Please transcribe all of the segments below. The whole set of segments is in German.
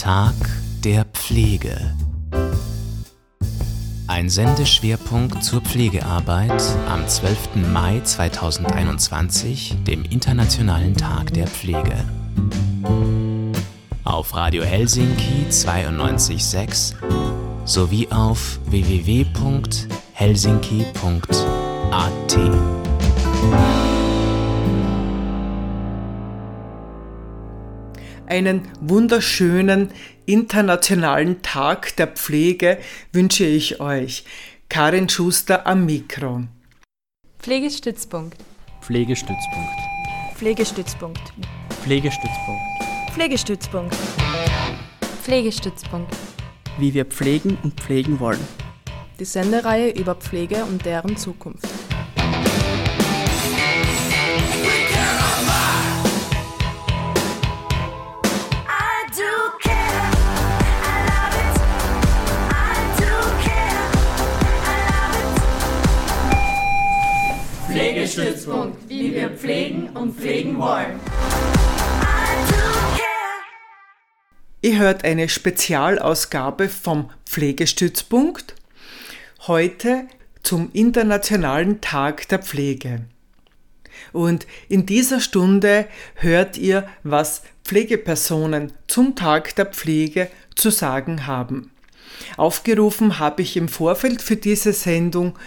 Tag der Pflege. Ein Sendeschwerpunkt zur Pflegearbeit am 12. Mai 2021, dem Internationalen Tag der Pflege. Auf Radio Helsinki 92.6 sowie auf www.helsinki.at. Einen wunderschönen internationalen Tag der Pflege wünsche ich euch. Karin Schuster am Mikro. Pflegestützpunkt. Pflegestützpunkt. Pflegestützpunkt. Pflegestützpunkt. Pflegestützpunkt. Pflegestützpunkt. Wie wir pflegen und pflegen wollen. Die Sendereihe über Pflege und deren Zukunft. Pflegestützpunkt, wie wir pflegen und pflegen wollen. Ihr hört eine Spezialausgabe vom Pflegestützpunkt. Heute zum Internationalen Tag der Pflege. Und in dieser Stunde hört ihr, was Pflegepersonen zum Tag der Pflege zu sagen haben. Aufgerufen habe ich im Vorfeld für diese Sendung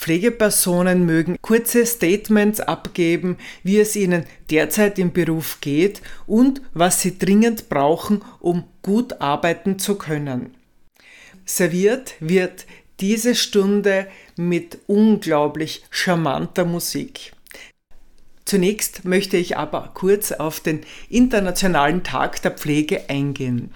Pflegepersonen mögen kurze Statements abgeben, wie es ihnen derzeit im Beruf geht und was sie dringend brauchen, um gut arbeiten zu können. Serviert wird diese Stunde mit unglaublich charmanter Musik. Zunächst möchte ich aber kurz auf den Internationalen Tag der Pflege eingehen.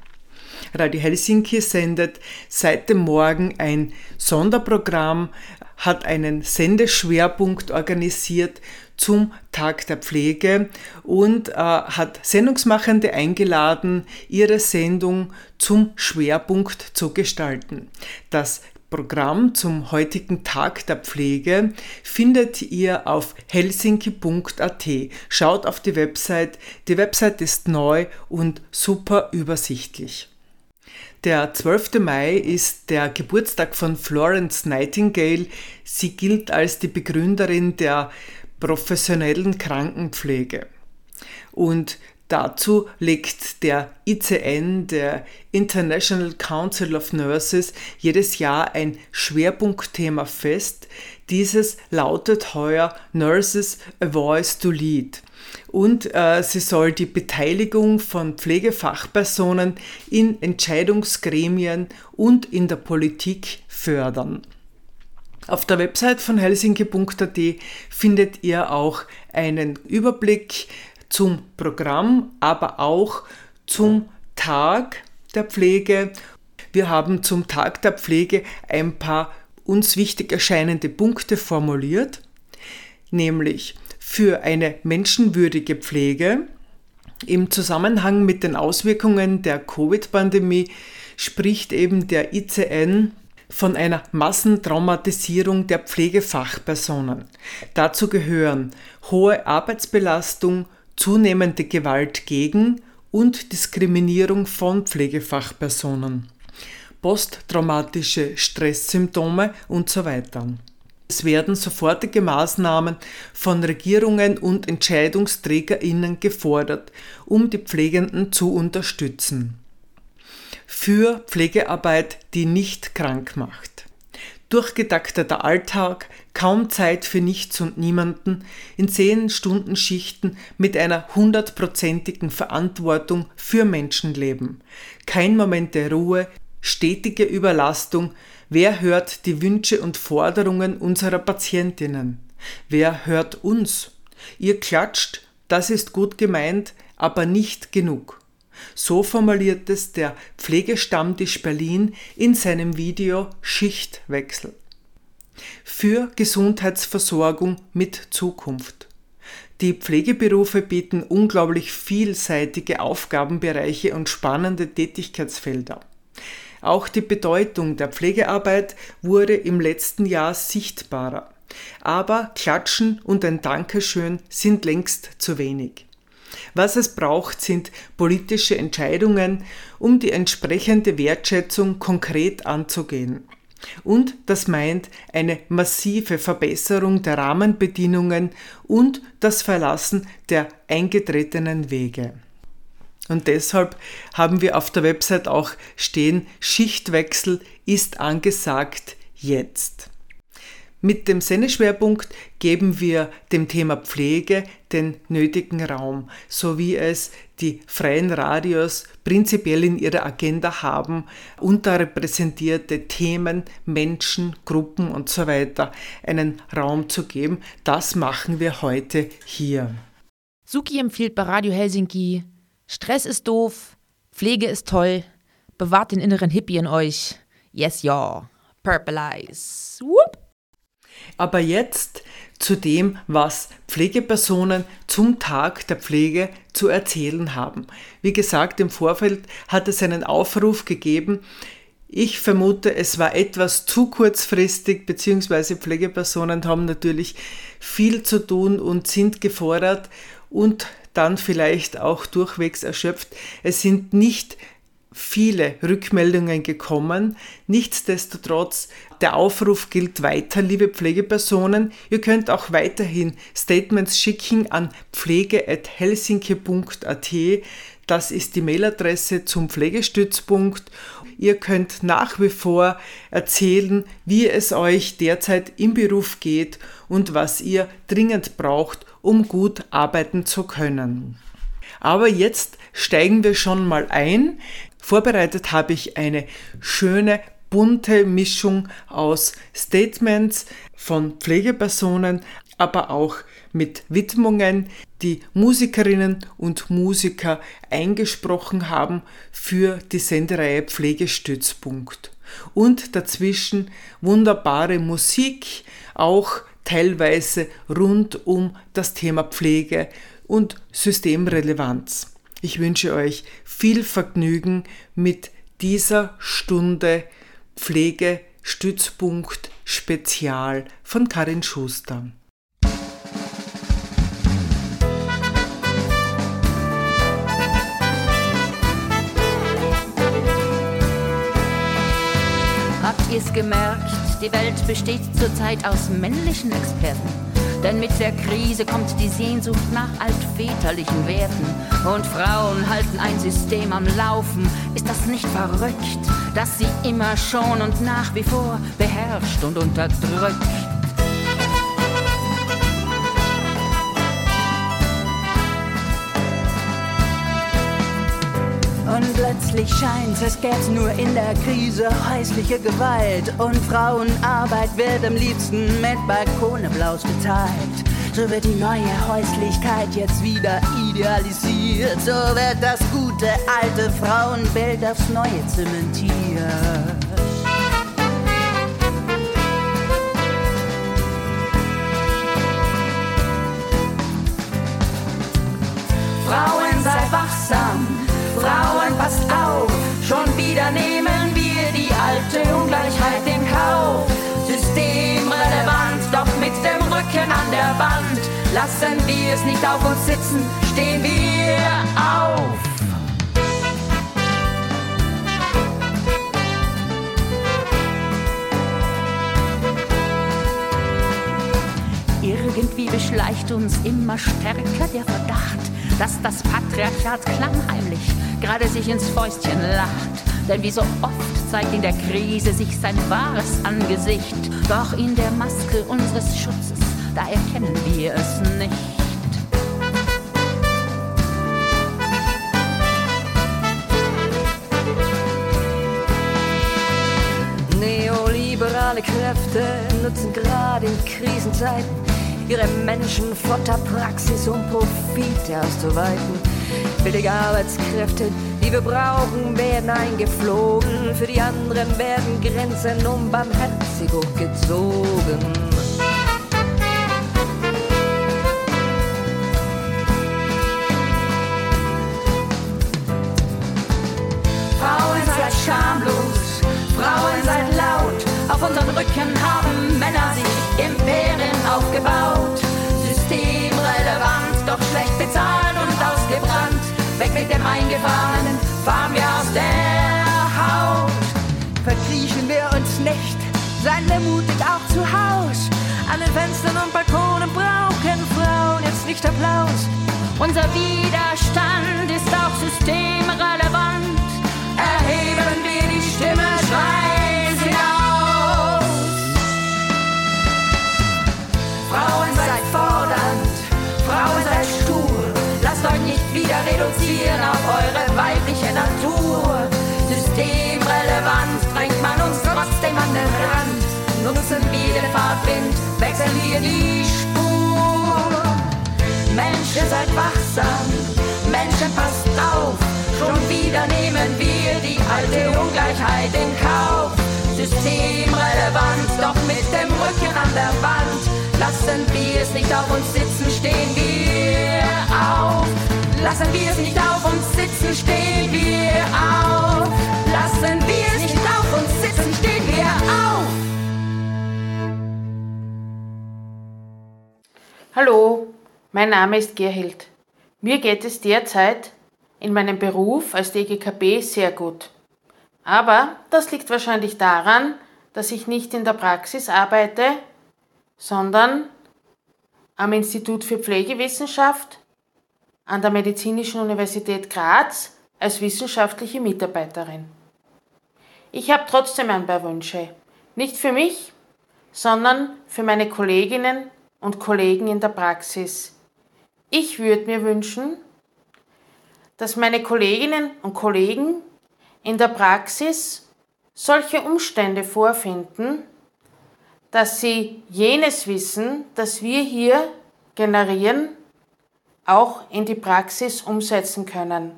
Radio Helsinki sendet seit dem Morgen ein Sonderprogramm hat einen Sendeschwerpunkt organisiert zum Tag der Pflege und äh, hat Sendungsmachende eingeladen, ihre Sendung zum Schwerpunkt zu gestalten. Das Programm zum heutigen Tag der Pflege findet ihr auf helsinki.at. Schaut auf die Website. Die Website ist neu und super übersichtlich. Der 12. Mai ist der Geburtstag von Florence Nightingale. Sie gilt als die Begründerin der professionellen Krankenpflege. Und dazu legt der ICN, der International Council of Nurses, jedes Jahr ein Schwerpunktthema fest. Dieses lautet heuer Nurses a Voice to Lead und äh, sie soll die Beteiligung von Pflegefachpersonen in Entscheidungsgremien und in der Politik fördern. Auf der Website von helsinki.at findet ihr auch einen Überblick zum Programm, aber auch zum Tag der Pflege. Wir haben zum Tag der Pflege ein paar uns wichtig erscheinende Punkte formuliert, nämlich für eine menschenwürdige Pflege. Im Zusammenhang mit den Auswirkungen der Covid-Pandemie spricht eben der ICN von einer Massentraumatisierung der Pflegefachpersonen. Dazu gehören hohe Arbeitsbelastung, zunehmende Gewalt gegen und Diskriminierung von Pflegefachpersonen, posttraumatische Stresssymptome und so weiter. Es werden sofortige Maßnahmen von Regierungen und Entscheidungsträgerinnen gefordert, um die Pflegenden zu unterstützen. Für Pflegearbeit, die nicht krank macht. Durchgetakteter Alltag, kaum Zeit für nichts und niemanden, in 10-Stunden-Schichten mit einer hundertprozentigen Verantwortung für Menschenleben. Kein Moment der Ruhe, stetige Überlastung, Wer hört die Wünsche und Forderungen unserer Patientinnen? Wer hört uns? Ihr klatscht, das ist gut gemeint, aber nicht genug. So formuliert es der Pflegestammtisch Berlin in seinem Video Schichtwechsel. Für Gesundheitsversorgung mit Zukunft. Die Pflegeberufe bieten unglaublich vielseitige Aufgabenbereiche und spannende Tätigkeitsfelder. Auch die Bedeutung der Pflegearbeit wurde im letzten Jahr sichtbarer. Aber Klatschen und ein Dankeschön sind längst zu wenig. Was es braucht, sind politische Entscheidungen, um die entsprechende Wertschätzung konkret anzugehen. Und das meint eine massive Verbesserung der Rahmenbedingungen und das Verlassen der eingetretenen Wege. Und deshalb haben wir auf der Website auch stehen, Schichtwechsel ist angesagt jetzt. Mit dem Sendeschwerpunkt geben wir dem Thema Pflege den nötigen Raum, so wie es die freien Radios prinzipiell in ihrer Agenda haben, unterrepräsentierte Themen, Menschen, Gruppen und so weiter einen Raum zu geben. Das machen wir heute hier. Suki empfiehlt bei Radio Helsinki, Stress ist doof, Pflege ist toll, bewahrt den inneren Hippie in euch. Yes, ja. Purple Eyes. Whoop. Aber jetzt zu dem, was Pflegepersonen zum Tag der Pflege zu erzählen haben. Wie gesagt, im Vorfeld hat es einen Aufruf gegeben. Ich vermute, es war etwas zu kurzfristig, beziehungsweise Pflegepersonen haben natürlich viel zu tun und sind gefordert und dann vielleicht auch durchwegs erschöpft. Es sind nicht viele Rückmeldungen gekommen. Nichtsdestotrotz, der Aufruf gilt weiter, liebe Pflegepersonen. Ihr könnt auch weiterhin Statements schicken an pflege.helsinki.at. Das ist die Mailadresse zum Pflegestützpunkt. Ihr könnt nach wie vor erzählen, wie es euch derzeit im Beruf geht und was ihr dringend braucht, um gut arbeiten zu können. Aber jetzt steigen wir schon mal ein. Vorbereitet habe ich eine schöne bunte Mischung aus Statements von Pflegepersonen, aber auch mit Widmungen, die Musikerinnen und Musiker eingesprochen haben für die Sendereihe Pflegestützpunkt. Und dazwischen wunderbare Musik, auch teilweise rund um das Thema Pflege und Systemrelevanz. Ich wünsche euch viel Vergnügen mit dieser Stunde Pflegestützpunkt Spezial von Karin Schuster. Habt ihr's gemerkt? Die Welt besteht zurzeit aus männlichen Experten denn mit der Krise kommt die Sehnsucht nach altväterlichen Werten. Und Frauen halten ein System am Laufen. Ist das nicht verrückt, dass sie immer schon und nach wie vor beherrscht und unterdrückt? Und plötzlich scheint's, es gäb's nur in der Krise häusliche Gewalt. Und Frauenarbeit wird am liebsten mit Balkoneblaus geteilt. So wird die neue Häuslichkeit jetzt wieder idealisiert. So wird das gute alte Frauenbild aufs Neue zementiert. Frauen, sei wachsam wieder nehmen wir die alte Ungleichheit in Kauf. Systemrelevant, doch mit dem Rücken an der Wand. Lassen wir es nicht auf uns sitzen, stehen wir auf. Irgendwie beschleicht uns immer stärker der Verdacht, dass das Patriarchat klammheimlich gerade sich ins Fäustchen lacht. Denn wie so oft zeigt in der Krise sich sein wahres Angesicht. Doch in der Maske unseres Schutzes, da erkennen wir es nicht. Neoliberale Kräfte nutzen gerade in Krisenzeiten ihre Menschenfutterpraxis, um Profite auszuweiten. Billige Arbeitskräfte, die wir brauchen, werden eingeflogen. Für die anderen werden Grenzen unbarmherzig hochgezogen. Mit dem Eingefahrenen fahren wir aus der Haut. Verkriechen wir uns nicht, seien wir mutig auch zu Haus. An den Fenstern und Balkonen brauchen Frauen jetzt nicht Applaus. Unser Widerstand ist auch systemrelevant. Reduzieren auf eure weibliche Natur. Systemrelevant drängt man uns trotzdem an den Rand. Nutzen wir den Fahrtwind, wechseln wir die Spur. Menschen seid wachsam, Menschen passt auf. Schon wieder nehmen wir die alte Ungleichheit in Kauf. Systemrelevant, doch mit dem Rücken an der Wand. Lassen wir es nicht auf uns sitzen, stehen wir auf. Lassen wir es nicht auf uns sitzen, stehen wir auf. Lassen wir es nicht auf uns sitzen, stehen wir auf. Hallo, mein Name ist Gerhild. Mir geht es derzeit in meinem Beruf als DGKB sehr gut. Aber das liegt wahrscheinlich daran, dass ich nicht in der Praxis arbeite, sondern am Institut für Pflegewissenschaft an der Medizinischen Universität Graz als wissenschaftliche Mitarbeiterin. Ich habe trotzdem ein paar Wünsche. Nicht für mich, sondern für meine Kolleginnen und Kollegen in der Praxis. Ich würde mir wünschen, dass meine Kolleginnen und Kollegen in der Praxis solche Umstände vorfinden, dass sie jenes Wissen, das wir hier generieren, auch in die Praxis umsetzen können.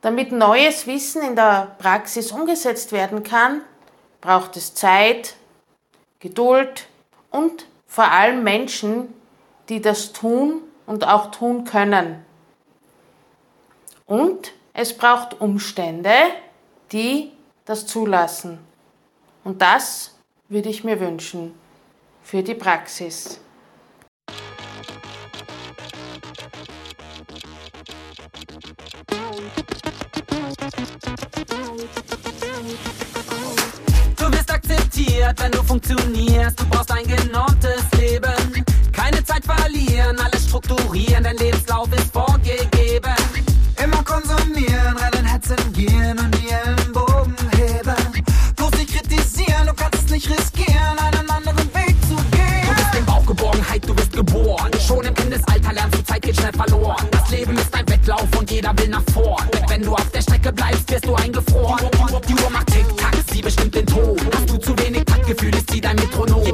Damit neues Wissen in der Praxis umgesetzt werden kann, braucht es Zeit, Geduld und vor allem Menschen, die das tun und auch tun können. Und es braucht Umstände, die das zulassen. Und das würde ich mir wünschen für die Praxis. Akzeptiert, wenn du funktionierst. Du brauchst ein genormtes Leben. Keine Zeit verlieren, alles strukturieren. Dein Lebenslauf ist vorgegeben. Immer konsumieren, rennen, hetzen, gehen und die Ellenbogen heben. Bloß nicht kritisieren, du kannst es nicht riskieren, einen anderen Weg zu gehen. Du bist in Bauchgeborgenheit, du bist geboren. Schon im Kindesalter lernst du, Zeit geht schnell verloren. Das Leben ist ein Wettlauf und jeder will nach vorn. Wenn du auf der Strecke bleibst, wirst du eingefroren. Die Uhr macht Tick-Tack, sie bestimmt den Ton. Hast du zu wenig Taktgefühl, ist sie dein Metronom.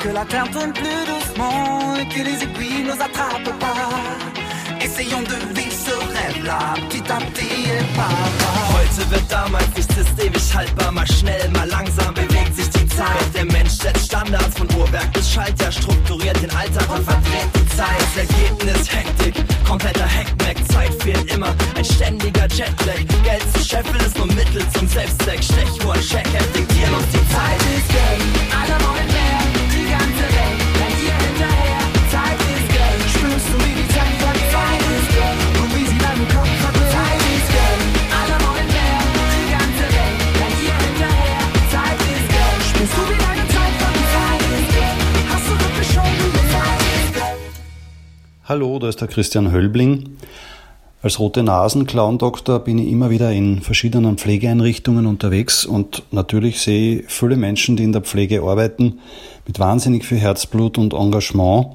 Que la terre tourne plus doucement et que les aiguilles nous attrapent pas. Essayons de vivre ce rêve-là, petit à petit et par Heute wird damals nichts ist ewig haltbar, mal schnell, mal langsam bewegt sich die Zeit. Der Mensch setzt Standards von Uhrwerk bis Schalter, strukturiert den Alltag und verdreht die Zeit. Ergebnis Hektik, kompletter Hackback, Zeit fehlt immer, ein ständiger Jetlag. Geld zu scheffeln ist nur Mittel zum Selbstzweck, Stechuhr, Check, diktieren uns die Zeit. ist Geld, alle wollen mehr, Hallo, da ist der Christian Höllbling. Als rote Nasen-Clown-Doktor bin ich immer wieder in verschiedenen Pflegeeinrichtungen unterwegs und natürlich sehe ich viele Menschen, die in der Pflege arbeiten, mit wahnsinnig viel Herzblut und Engagement.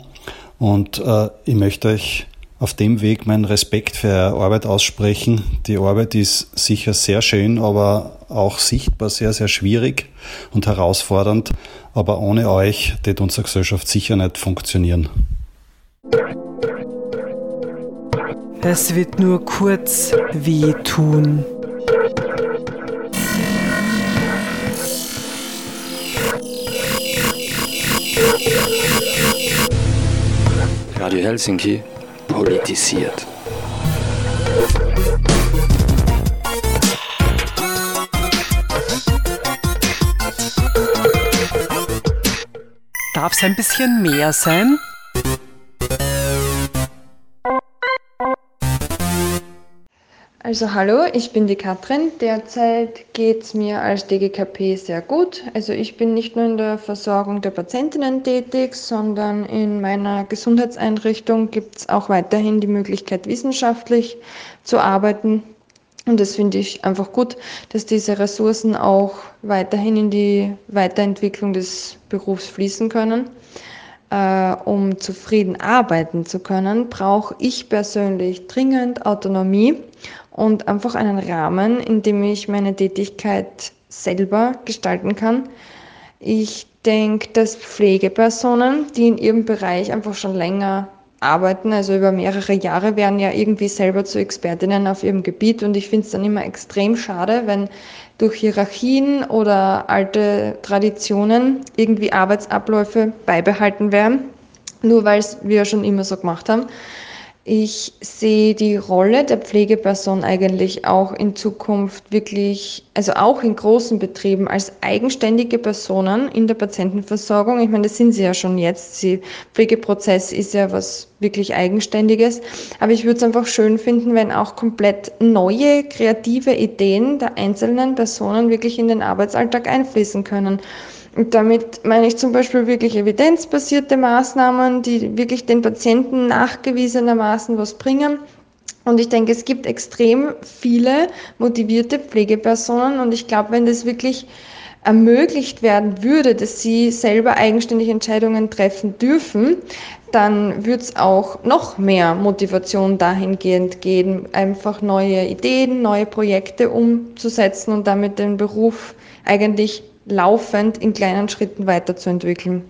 Und äh, ich möchte euch auf dem Weg meinen Respekt für eure Arbeit aussprechen. Die Arbeit ist sicher sehr schön, aber auch sichtbar sehr, sehr schwierig und herausfordernd. Aber ohne euch wird unsere Gesellschaft sicher nicht funktionieren. Es wird nur kurz wehtun. Radio Helsinki politisiert. Darf es ein bisschen mehr sein? Also hallo, ich bin die Katrin. Derzeit geht es mir als DGKP sehr gut. Also ich bin nicht nur in der Versorgung der Patientinnen tätig, sondern in meiner Gesundheitseinrichtung gibt es auch weiterhin die Möglichkeit, wissenschaftlich zu arbeiten. Und das finde ich einfach gut, dass diese Ressourcen auch weiterhin in die Weiterentwicklung des Berufs fließen können. Äh, um zufrieden arbeiten zu können, brauche ich persönlich dringend Autonomie und einfach einen Rahmen, in dem ich meine Tätigkeit selber gestalten kann. Ich denke, dass Pflegepersonen, die in ihrem Bereich einfach schon länger arbeiten, also über mehrere Jahre, werden ja irgendwie selber zu Expertinnen auf ihrem Gebiet und ich finde es dann immer extrem schade, wenn durch Hierarchien oder alte Traditionen irgendwie Arbeitsabläufe beibehalten werden, nur weil es wir schon immer so gemacht haben. Ich sehe die Rolle der Pflegeperson eigentlich auch in Zukunft wirklich, also auch in großen Betrieben als eigenständige Personen in der Patientenversorgung. Ich meine, das sind sie ja schon jetzt. Der Pflegeprozess ist ja was wirklich Eigenständiges. Aber ich würde es einfach schön finden, wenn auch komplett neue, kreative Ideen der einzelnen Personen wirklich in den Arbeitsalltag einfließen können. Und damit meine ich zum Beispiel wirklich evidenzbasierte Maßnahmen, die wirklich den Patienten nachgewiesenermaßen was bringen. Und ich denke, es gibt extrem viele motivierte Pflegepersonen und ich glaube, wenn das wirklich ermöglicht werden würde, dass sie selber eigenständig Entscheidungen treffen dürfen, dann würde es auch noch mehr Motivation dahingehend gehen, einfach neue Ideen, neue Projekte umzusetzen und damit den Beruf eigentlich laufend in kleinen Schritten weiterzuentwickeln.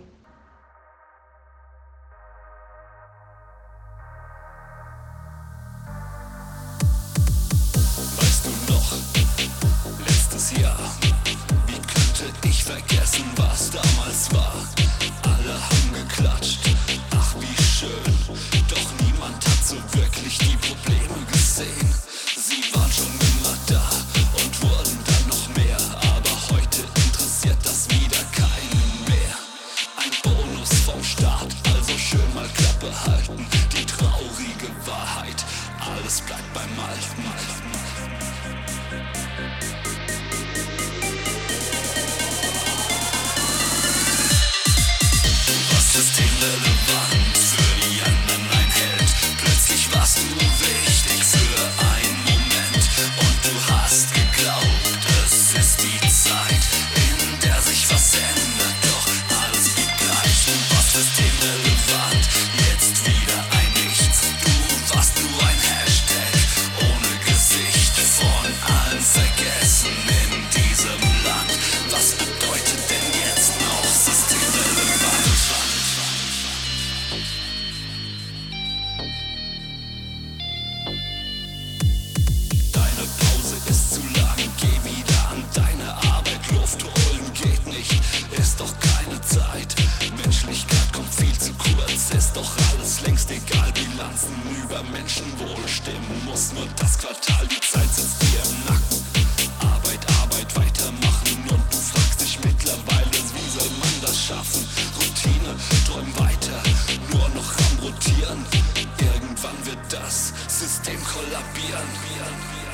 Respira,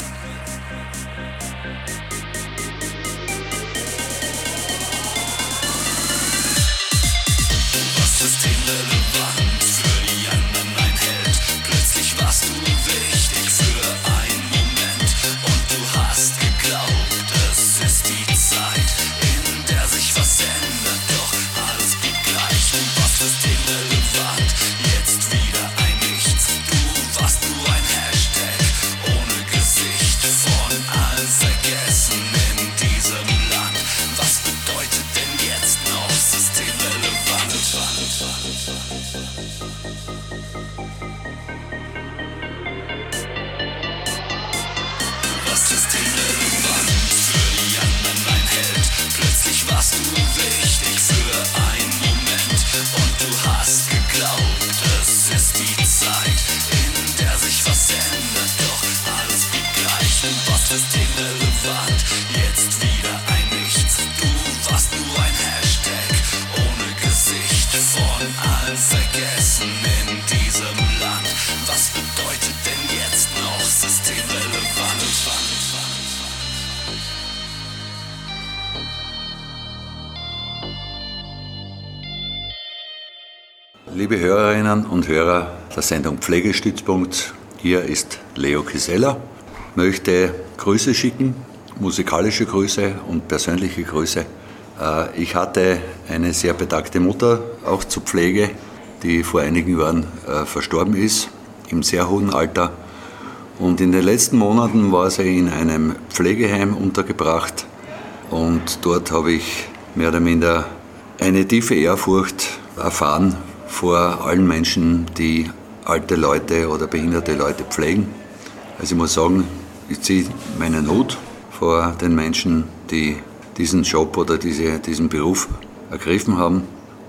respira, respira. Und Hörer der Sendung Pflegestützpunkt, hier ist Leo Kisella. Möchte Grüße schicken, musikalische Grüße und persönliche Grüße. Äh, Ich hatte eine sehr betagte Mutter, auch zur Pflege, die vor einigen Jahren äh, verstorben ist, im sehr hohen Alter. Und in den letzten Monaten war sie in einem Pflegeheim untergebracht und dort habe ich mehr oder minder eine tiefe Ehrfurcht erfahren vor allen Menschen, die alte Leute oder behinderte Leute pflegen. Also ich muss sagen, ich ziehe meinen Hut vor den Menschen, die diesen Job oder diese, diesen Beruf ergriffen haben.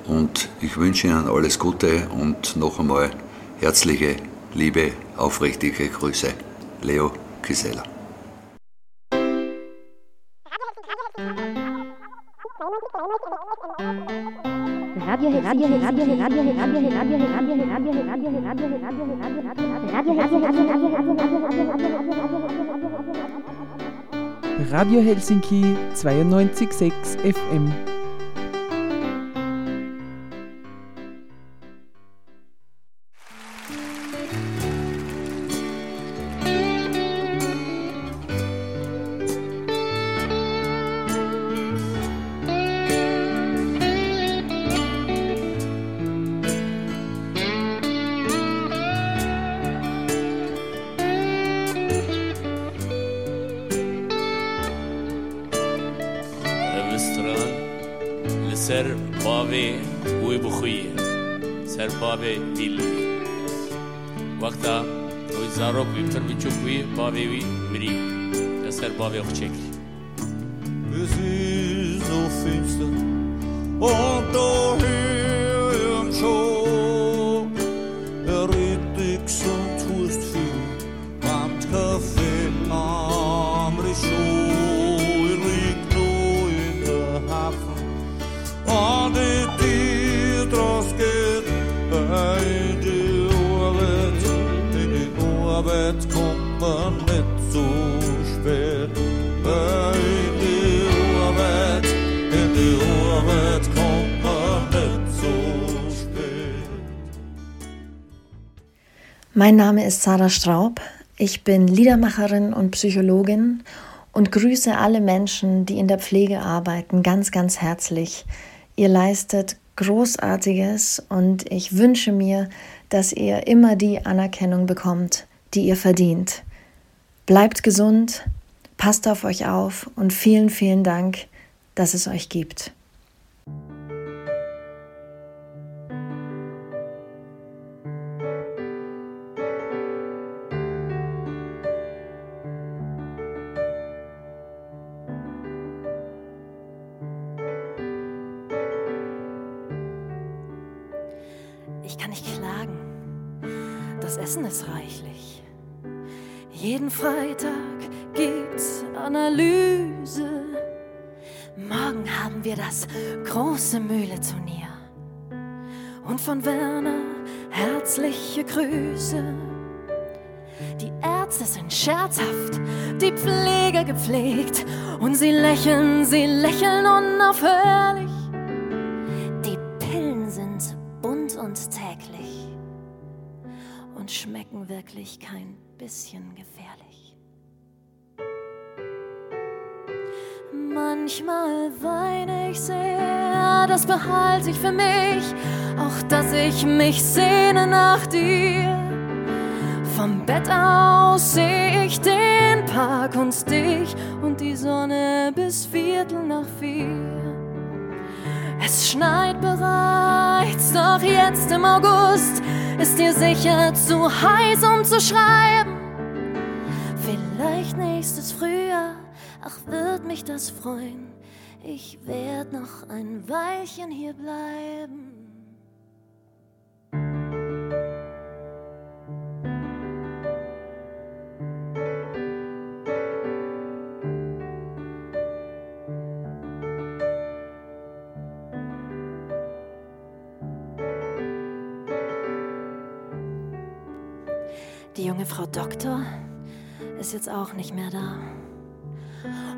Und ich wünsche Ihnen alles Gute und noch einmal herzliche, liebe, aufrichtige Grüße. Leo Kisela. Radio Helsinki 92.6 FM. Mein Name ist Sarah Straub. Ich bin Liedermacherin und Psychologin und grüße alle Menschen, die in der Pflege arbeiten, ganz, ganz herzlich. Ihr leistet Großartiges und ich wünsche mir, dass ihr immer die Anerkennung bekommt, die ihr verdient. Bleibt gesund, passt auf euch auf und vielen, vielen Dank, dass es euch gibt. Das große Mühleturnier. Und von Werner herzliche Grüße. Die Ärzte sind scherzhaft, die Pfleger gepflegt und sie lächeln, sie lächeln unaufhörlich. Die Pillen sind bunt und täglich und schmecken wirklich kein bisschen gefährlich. Manchmal weine ich sehr, das behalte ich für mich, auch dass ich mich sehne nach dir. Vom Bett aus sehe ich den Park und dich und die Sonne bis Viertel nach vier. Es schneit bereits, doch jetzt im August ist dir sicher zu heiß, um zu schreiben. Vielleicht nächstes Frühjahr, ach wird mich das freuen. Ich werd noch ein Weilchen hier bleiben. Die junge Frau Doktor ist jetzt auch nicht mehr da.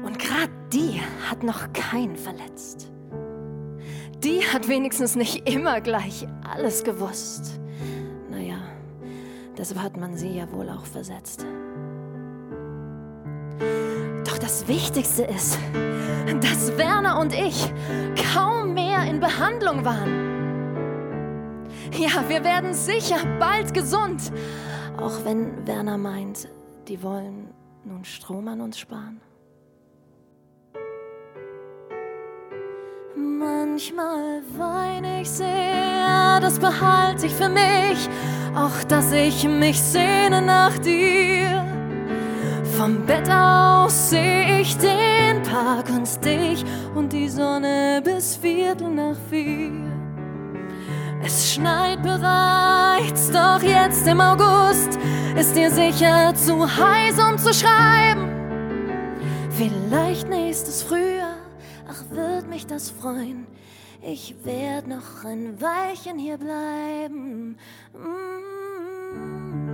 Und gerade die hat noch keinen verletzt. Die hat wenigstens nicht immer gleich alles gewusst. Naja, deshalb hat man sie ja wohl auch versetzt. Doch das Wichtigste ist, dass Werner und ich kaum mehr in Behandlung waren. Ja, wir werden sicher bald gesund. Auch wenn Werner meint, die wollen nun Strom an uns sparen. Manchmal weine ich sehr, das behalte ich für mich, auch dass ich mich sehne nach dir. Vom Bett aus sehe ich den Park und dich und die Sonne bis Viertel nach vier. Es schneit bereits, doch jetzt im August ist dir sicher zu heiß, um zu schreiben. Vielleicht nächstes Frühjahr, wird mich das freuen. Ich werd noch ein Weilchen hier bleiben. Mm.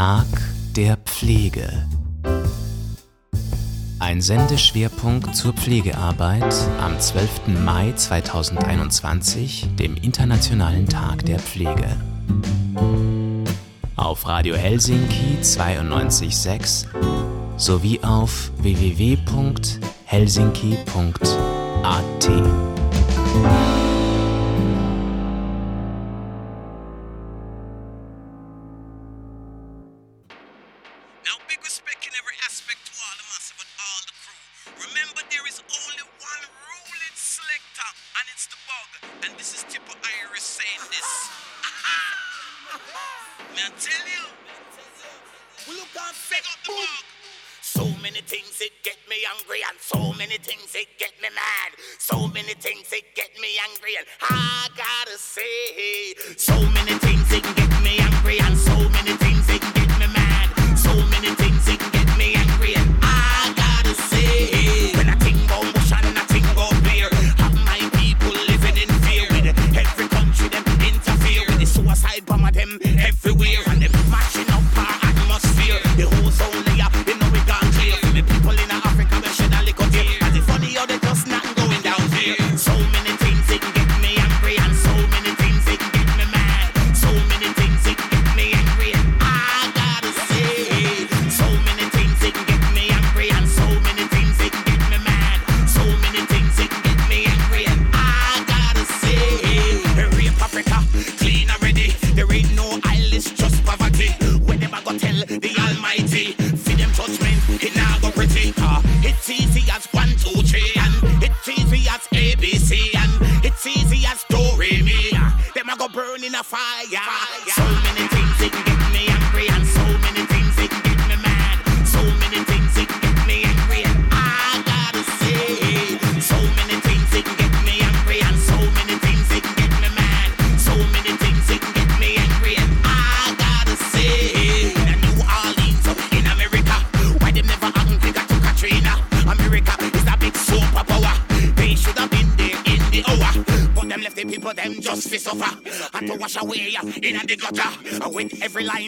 Tag der Pflege. Ein Sendeschwerpunkt zur Pflegearbeit am 12. Mai 2021, dem Internationalen Tag der Pflege. Auf Radio Helsinki 92.6 sowie auf www.helsinki.at.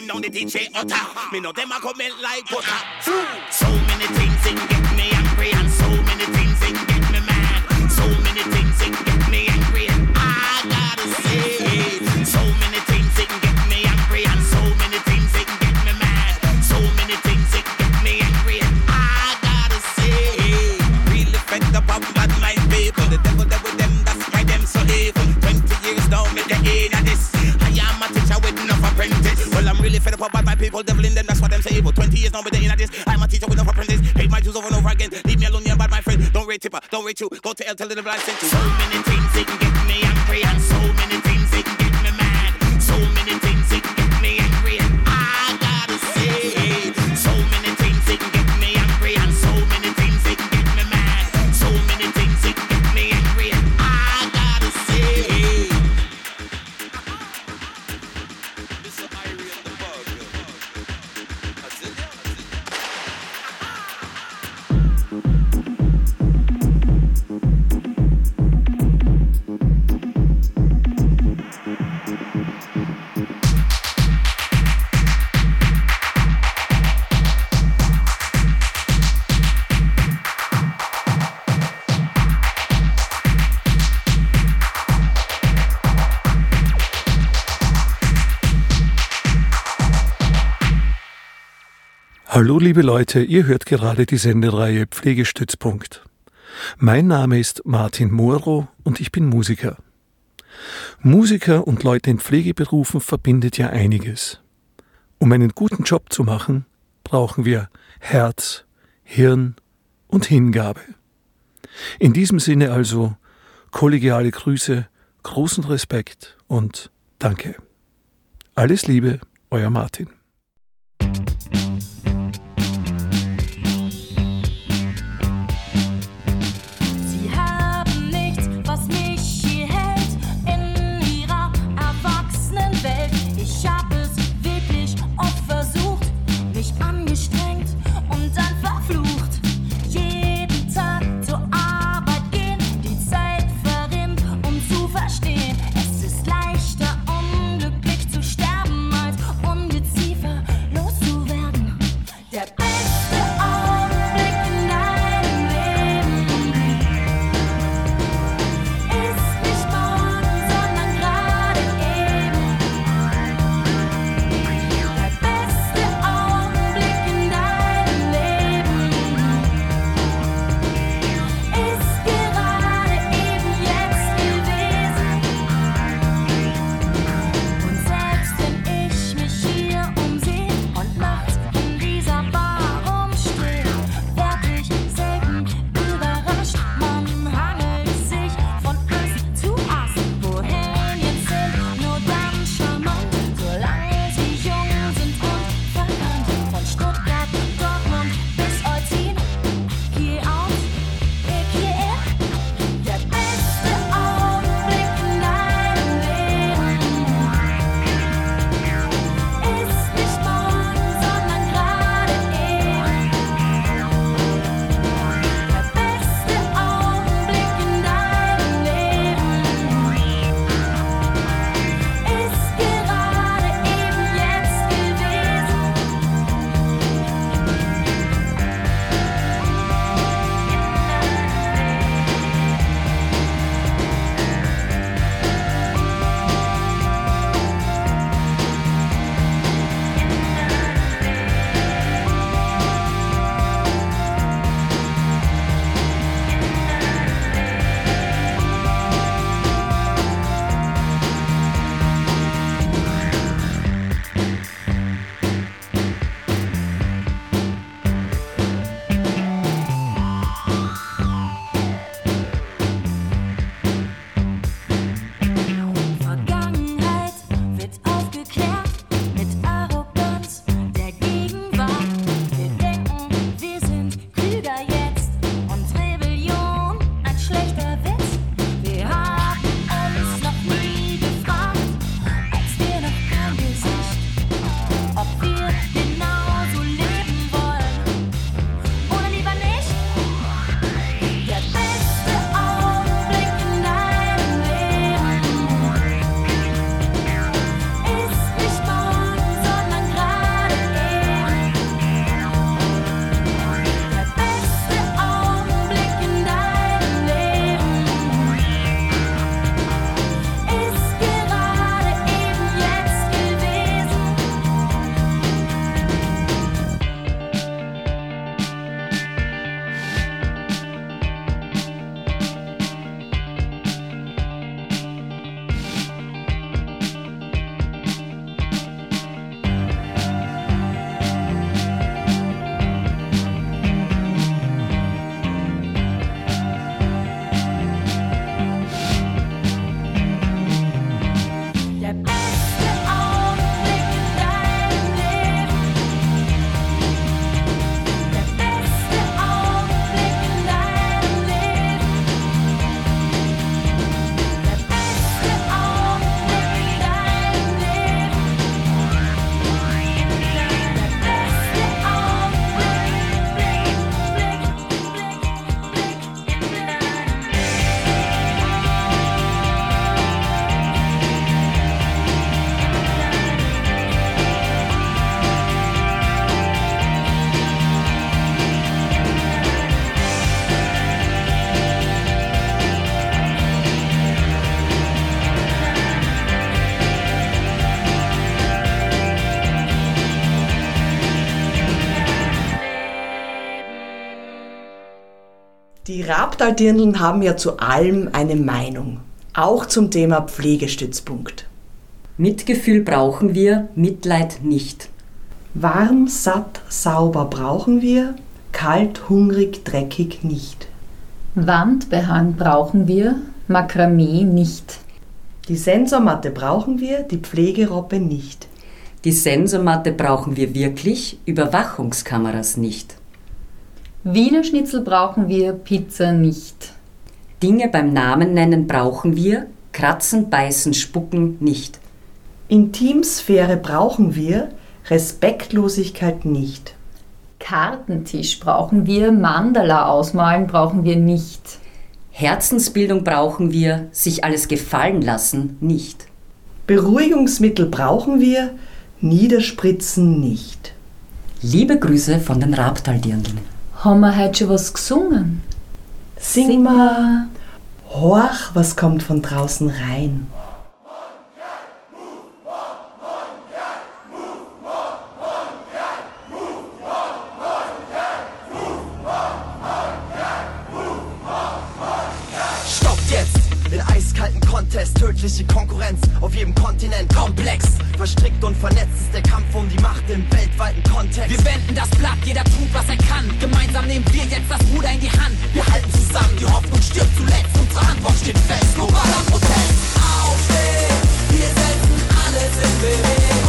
Him down the DJ Otter. Me know them a comment like butter. Go to hell, tell them I sent you. Hallo liebe Leute, ihr hört gerade die Sendereihe Pflegestützpunkt. Mein Name ist Martin Moro und ich bin Musiker. Musiker und Leute in Pflegeberufen verbindet ja einiges. Um einen guten Job zu machen, brauchen wir Herz, Hirn und Hingabe. In diesem Sinne also kollegiale Grüße, großen Respekt und Danke. Alles Liebe, euer Martin. Die Rabtaldirndln haben ja zu allem eine Meinung, auch zum Thema Pflegestützpunkt. Mitgefühl brauchen wir, Mitleid nicht. Warm, satt, sauber brauchen wir, kalt, hungrig, dreckig nicht. Wandbehang brauchen wir, Makramee nicht. Die Sensormatte brauchen wir, die Pflegeroppe nicht. Die Sensormatte brauchen wir wirklich, Überwachungskameras nicht. Wiener Schnitzel brauchen wir, Pizza nicht. Dinge beim Namen nennen brauchen wir, kratzen, beißen, spucken nicht. Intimsphäre brauchen wir, Respektlosigkeit nicht. Kartentisch brauchen wir, Mandala ausmalen brauchen wir nicht. Herzensbildung brauchen wir, sich alles gefallen lassen nicht. Beruhigungsmittel brauchen wir, Niederspritzen nicht. Liebe Grüße von den Rabtaldirndln. Haben wir heute schon was gesungen? Sing, Sing mal. Horch, was kommt von draußen rein. Tödliche Konkurrenz auf jedem Kontinent komplex. Verstrickt und vernetzt ist der Kampf um die Macht im weltweiten Kontext. Wir wenden das Blatt, jeder tut, was er kann. Gemeinsam nehmen wir jetzt das Ruder in die Hand. Wir halten zusammen, die Hoffnung stirbt zuletzt. Unsere Antwort steht fest, globaler Protest. Aufstehen, wir setzen alles in Bewegung.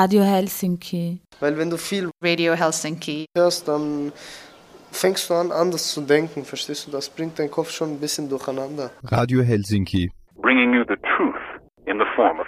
Radio Helsinki. Weil wenn du viel Radio Helsinki. hörst, dann fängst du an, anders zu denken, verstehst du? Das bringt deinen Kopf schon ein bisschen durcheinander. Radio Helsinki. bringing you the truth in the form of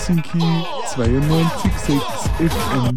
Helsinki 92.6 FM.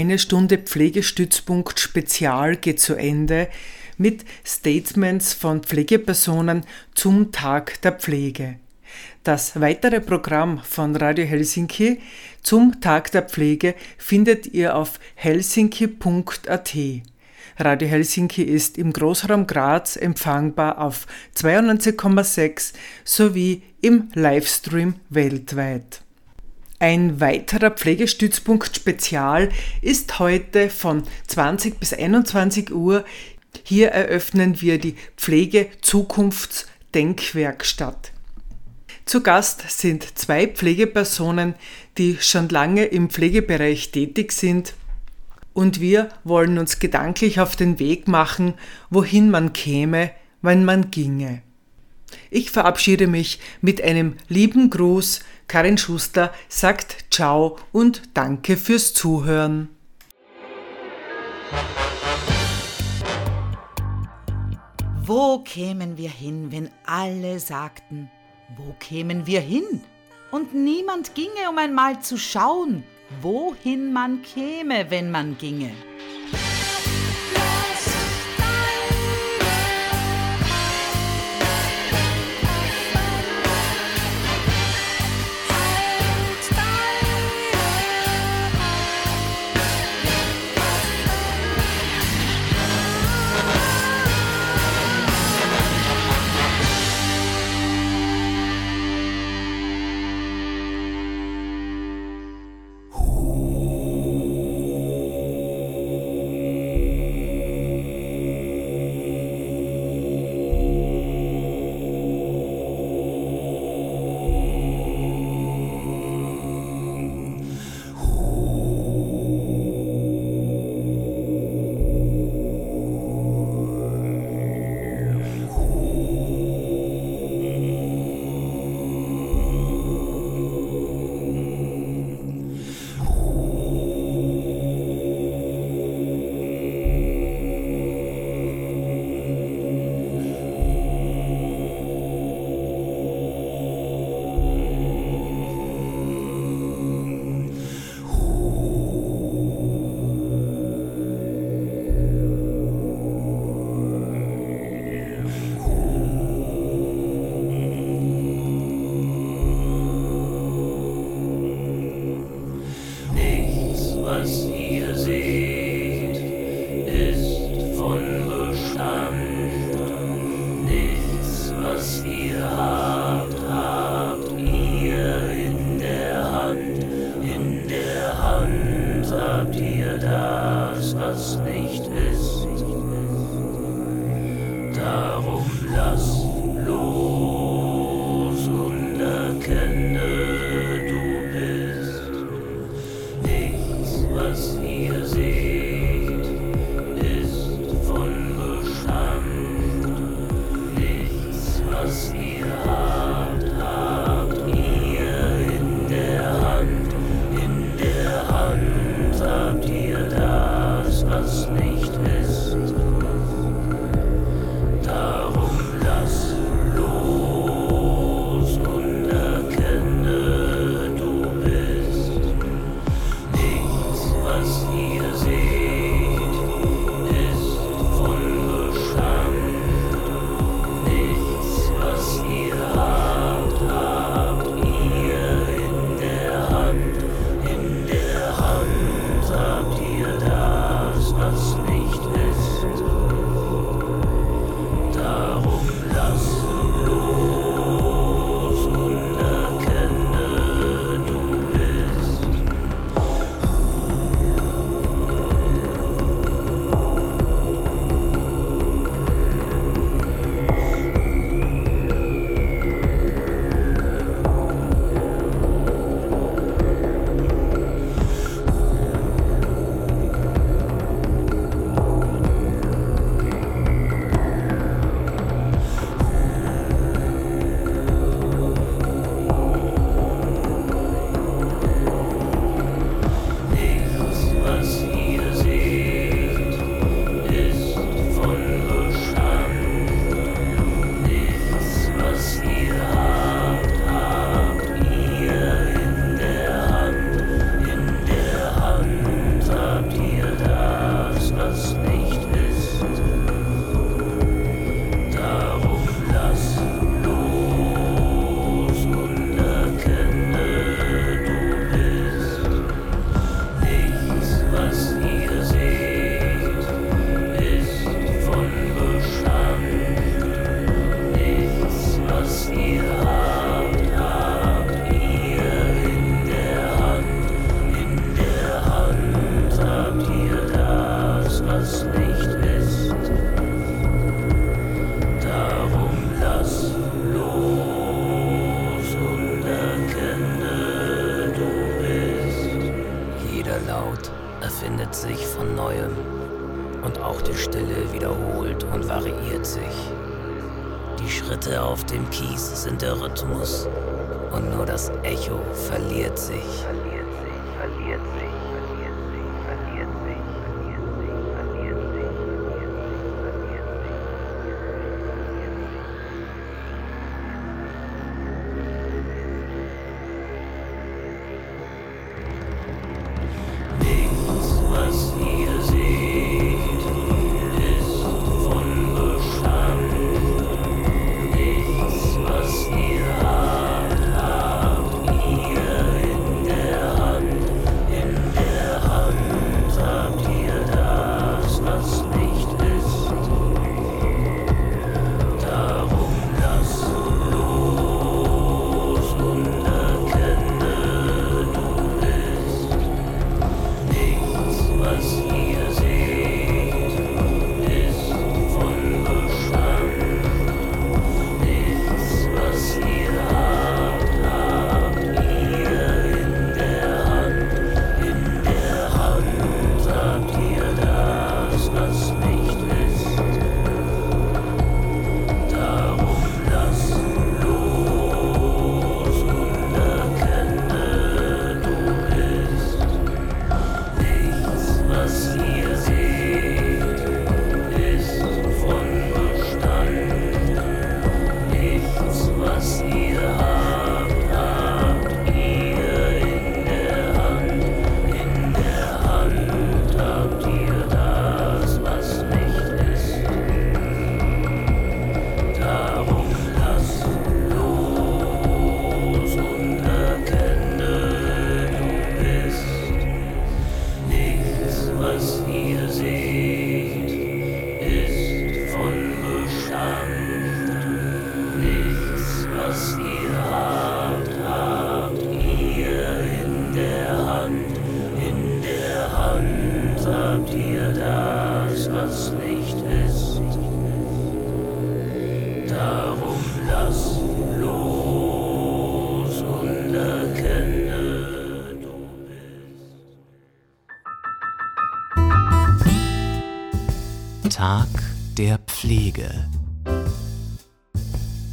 Eine Stunde Pflegestützpunkt Spezial geht zu Ende mit Statements von Pflegepersonen zum Tag der Pflege. Das weitere Programm von Radio Helsinki zum Tag der Pflege findet ihr auf helsinki.at. Radio Helsinki ist im Großraum Graz empfangbar auf 92,6 sowie im Livestream weltweit. Ein weiterer Pflegestützpunkt Spezial ist heute von 20 bis 21 Uhr. Hier eröffnen wir die Pflege Zukunftsdenkwerkstatt. Zu Gast sind zwei Pflegepersonen, die schon lange im Pflegebereich tätig sind. Und wir wollen uns gedanklich auf den Weg machen, wohin man käme, wenn man ginge. Ich verabschiede mich mit einem lieben Gruß Karin Schuster sagt Ciao und danke fürs Zuhören. Wo kämen wir hin, wenn alle sagten, wo kämen wir hin? Und niemand ginge, um einmal zu schauen, wohin man käme, wenn man ginge. Mas, e. Tag der Pflege.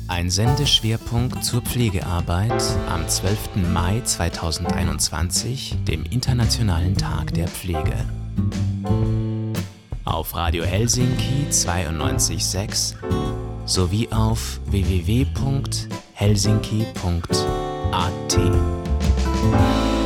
Ein Sendeschwerpunkt zur Pflegearbeit am 12. Mai 2021, dem Internationalen Tag der Pflege. Auf Radio Helsinki 92.6 sowie auf www.helsinki.at.